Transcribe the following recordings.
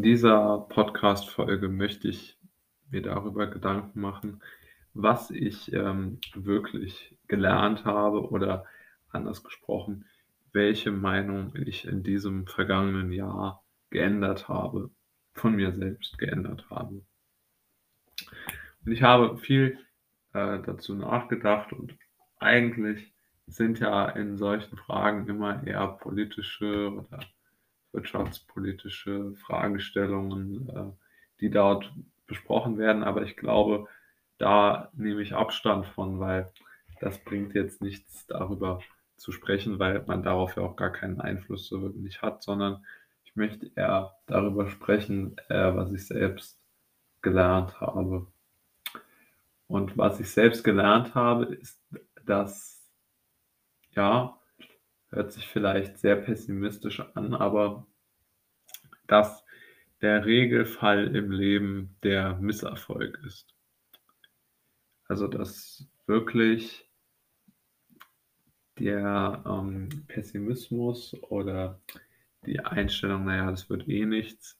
In dieser Podcast-Folge möchte ich mir darüber Gedanken machen, was ich ähm, wirklich gelernt habe oder anders gesprochen, welche Meinung ich in diesem vergangenen Jahr geändert habe, von mir selbst geändert habe. Und ich habe viel äh, dazu nachgedacht und eigentlich sind ja in solchen Fragen immer eher politische oder wirtschaftspolitische Fragestellungen, äh, die dort besprochen werden. Aber ich glaube, da nehme ich Abstand von, weil das bringt jetzt nichts darüber zu sprechen, weil man darauf ja auch gar keinen Einfluss so wirklich hat, sondern ich möchte eher darüber sprechen, äh, was ich selbst gelernt habe. Und was ich selbst gelernt habe, ist, dass, ja, hört sich vielleicht sehr pessimistisch an, aber dass der Regelfall im Leben der Misserfolg ist. Also dass wirklich der ähm, Pessimismus oder die Einstellung, naja, das wird eh nichts,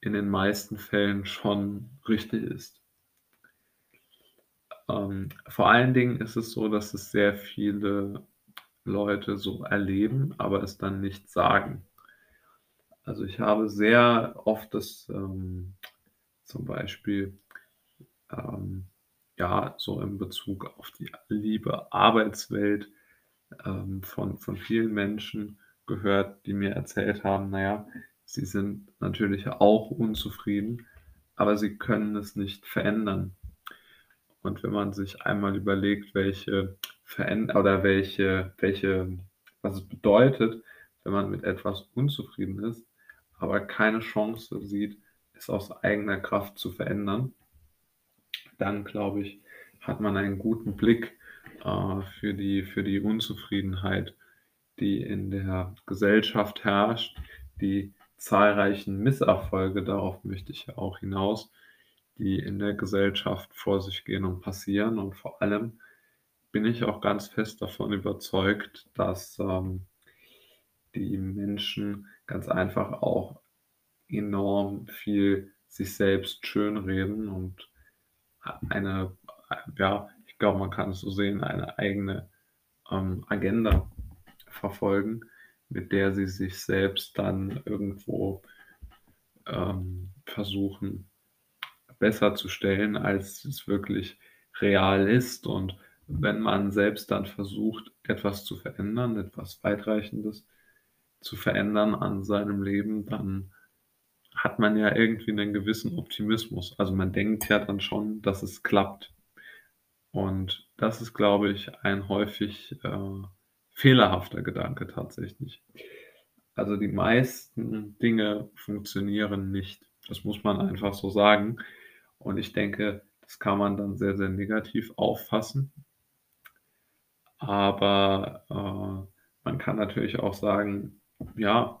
in den meisten Fällen schon richtig ist. Ähm, vor allen Dingen ist es so, dass es sehr viele Leute so erleben, aber es dann nicht sagen. Also ich habe sehr oft das ähm, zum Beispiel ähm, ja so in Bezug auf die liebe Arbeitswelt ähm, von, von vielen Menschen gehört, die mir erzählt haben, naja, sie sind natürlich auch unzufrieden, aber sie können es nicht verändern. Und wenn man sich einmal überlegt, welche Veränder oder welche, welche, was es bedeutet, wenn man mit etwas unzufrieden ist, aber keine Chance sieht, es aus eigener Kraft zu verändern, dann glaube ich, hat man einen guten Blick äh, für, die, für die Unzufriedenheit, die in der Gesellschaft herrscht, die zahlreichen Misserfolge, darauf möchte ich ja auch hinaus, die in der Gesellschaft vor sich gehen und passieren. Und vor allem bin ich auch ganz fest davon überzeugt, dass ähm, die Menschen ganz einfach auch enorm viel sich selbst schönreden und eine, ja, ich glaube, man kann es so sehen, eine eigene ähm, Agenda verfolgen, mit der sie sich selbst dann irgendwo ähm, versuchen besser zu stellen, als es wirklich real ist. Und wenn man selbst dann versucht, etwas zu verändern, etwas weitreichendes zu verändern an seinem Leben, dann hat man ja irgendwie einen gewissen Optimismus. Also man denkt ja dann schon, dass es klappt. Und das ist, glaube ich, ein häufig äh, fehlerhafter Gedanke tatsächlich. Also die meisten Dinge funktionieren nicht. Das muss man einfach so sagen. Und ich denke, das kann man dann sehr, sehr negativ auffassen. Aber äh, man kann natürlich auch sagen, ja,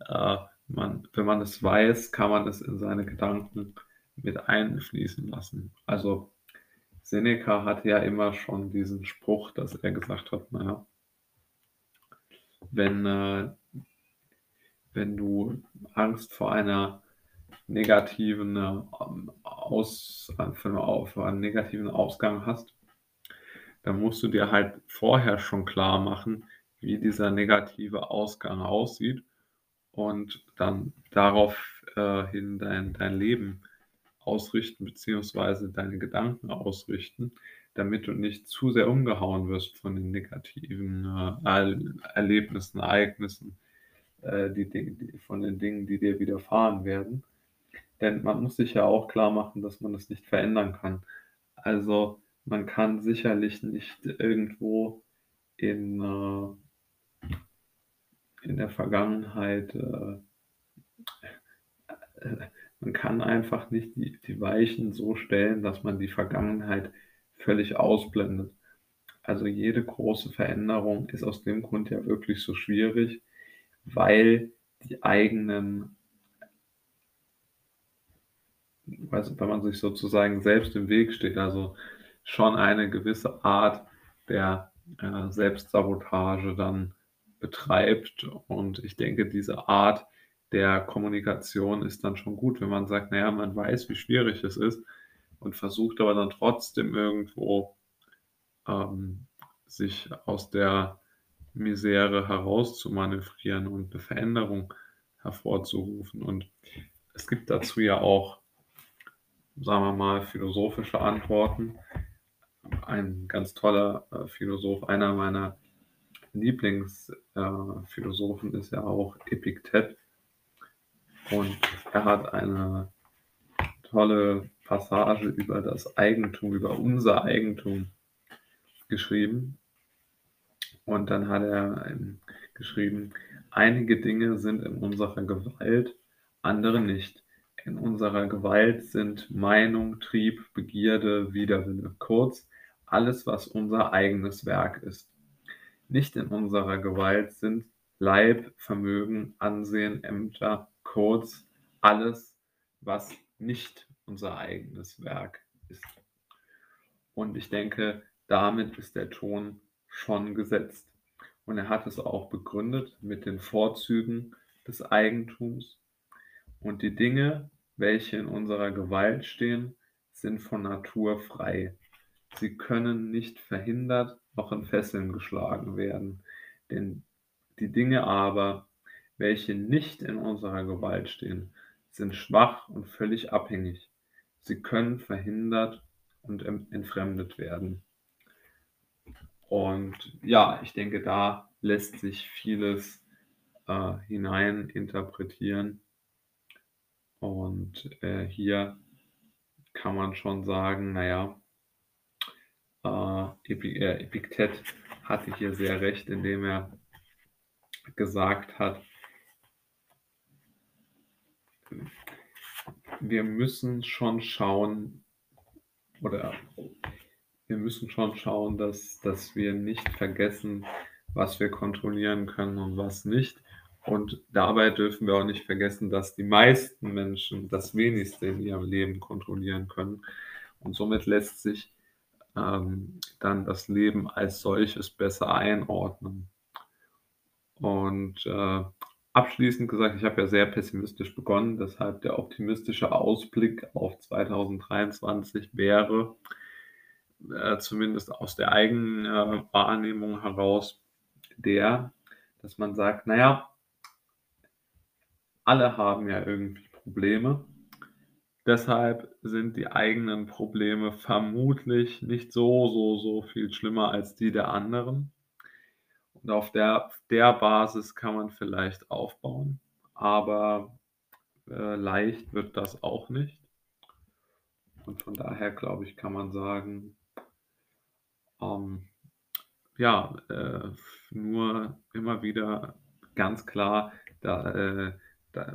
äh, man, wenn man es weiß, kann man es in seine Gedanken mit einfließen lassen. Also Seneca hatte ja immer schon diesen Spruch, dass er gesagt hat, naja, wenn, äh, wenn du Angst vor einer negativen ähm, Aus, für einen negativen Ausgang hast, dann musst du dir halt vorher schon klar machen, wie dieser negative Ausgang aussieht und dann daraufhin äh, dein, dein Leben ausrichten, beziehungsweise deine Gedanken ausrichten, damit du nicht zu sehr umgehauen wirst von den negativen äh, Erlebnissen, Ereignissen, äh, die, die, von den Dingen, die dir widerfahren werden. Denn man muss sich ja auch klar machen, dass man das nicht verändern kann. Also man kann sicherlich nicht irgendwo in, äh, in der Vergangenheit, äh, äh, man kann einfach nicht die, die Weichen so stellen, dass man die Vergangenheit völlig ausblendet. Also jede große Veränderung ist aus dem Grund ja wirklich so schwierig, weil die eigenen also wenn man sich sozusagen selbst im Weg steht, also schon eine gewisse Art der äh, Selbstsabotage dann betreibt. Und ich denke, diese Art der Kommunikation ist dann schon gut, wenn man sagt, naja, man weiß, wie schwierig es ist und versucht aber dann trotzdem irgendwo ähm, sich aus der Misere herauszumanövrieren und eine Veränderung hervorzurufen. Und es gibt dazu ja auch, sagen wir mal, philosophische Antworten. Ein ganz toller äh, Philosoph, einer meiner Lieblingsphilosophen äh, ist ja auch Epiktet. Und er hat eine tolle Passage über das Eigentum, über unser Eigentum geschrieben. Und dann hat er ähm, geschrieben, einige Dinge sind in unserer Gewalt, andere nicht. In unserer Gewalt sind Meinung, Trieb, Begierde, Widerwille, kurz alles, was unser eigenes Werk ist. Nicht in unserer Gewalt sind Leib, Vermögen, Ansehen, Ämter, kurz alles, was nicht unser eigenes Werk ist. Und ich denke, damit ist der Ton schon gesetzt. Und er hat es auch begründet mit den Vorzügen des Eigentums. Und die Dinge, welche in unserer Gewalt stehen, sind von Natur frei. Sie können nicht verhindert noch in Fesseln geschlagen werden. Denn die Dinge aber, welche nicht in unserer Gewalt stehen, sind schwach und völlig abhängig. Sie können verhindert und entfremdet werden. Und ja, ich denke, da lässt sich vieles äh, hinein interpretieren. Und äh, hier kann man schon sagen, naja, äh, äh, Epiktet hatte hier sehr recht, indem er gesagt hat, wir müssen schon schauen, oder wir müssen schon schauen, dass, dass wir nicht vergessen, was wir kontrollieren können und was nicht. Und dabei dürfen wir auch nicht vergessen, dass die meisten Menschen das wenigste in ihrem Leben kontrollieren können. Und somit lässt sich ähm, dann das Leben als solches besser einordnen. Und äh, abschließend gesagt, ich habe ja sehr pessimistisch begonnen, deshalb der optimistische Ausblick auf 2023 wäre, äh, zumindest aus der eigenen äh, Wahrnehmung heraus, der, dass man sagt, naja, alle haben ja irgendwie Probleme. Deshalb sind die eigenen Probleme vermutlich nicht so, so, so viel schlimmer als die der anderen. Und auf der, der Basis kann man vielleicht aufbauen. Aber äh, leicht wird das auch nicht. Und von daher, glaube ich, kann man sagen, ähm, ja, äh, nur immer wieder ganz klar, da, äh,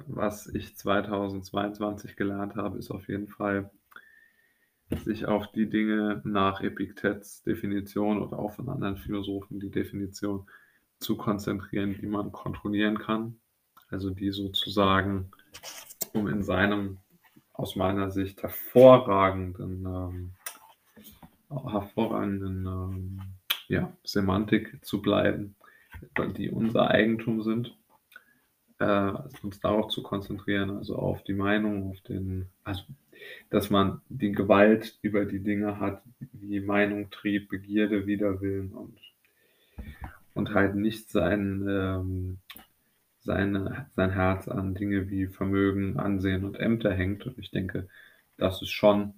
was ich 2022 gelernt habe, ist auf jeden Fall, sich auf die Dinge nach Epiktets Definition oder auch von anderen Philosophen die Definition zu konzentrieren, die man kontrollieren kann. Also die sozusagen, um in seinem aus meiner Sicht hervorragenden ähm, hervorragenden ähm, ja, Semantik zu bleiben, die unser Eigentum sind, äh, uns darauf zu konzentrieren, also auf die Meinung, auf den, also dass man die Gewalt über die Dinge hat, wie Meinung, Trieb, Begierde, Widerwillen und, und halt nicht sein, ähm, seine, sein Herz an Dinge wie Vermögen, Ansehen und Ämter hängt. Und ich denke, das ist schon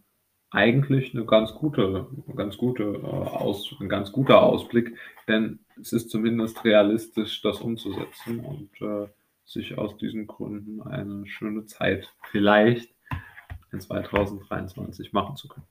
eigentlich eine ganz gute, ganz gute äh, Aus, ein ganz guter Ausblick, denn es ist zumindest realistisch, das umzusetzen und äh, sich aus diesen Gründen eine schöne Zeit vielleicht in 2023 machen zu können.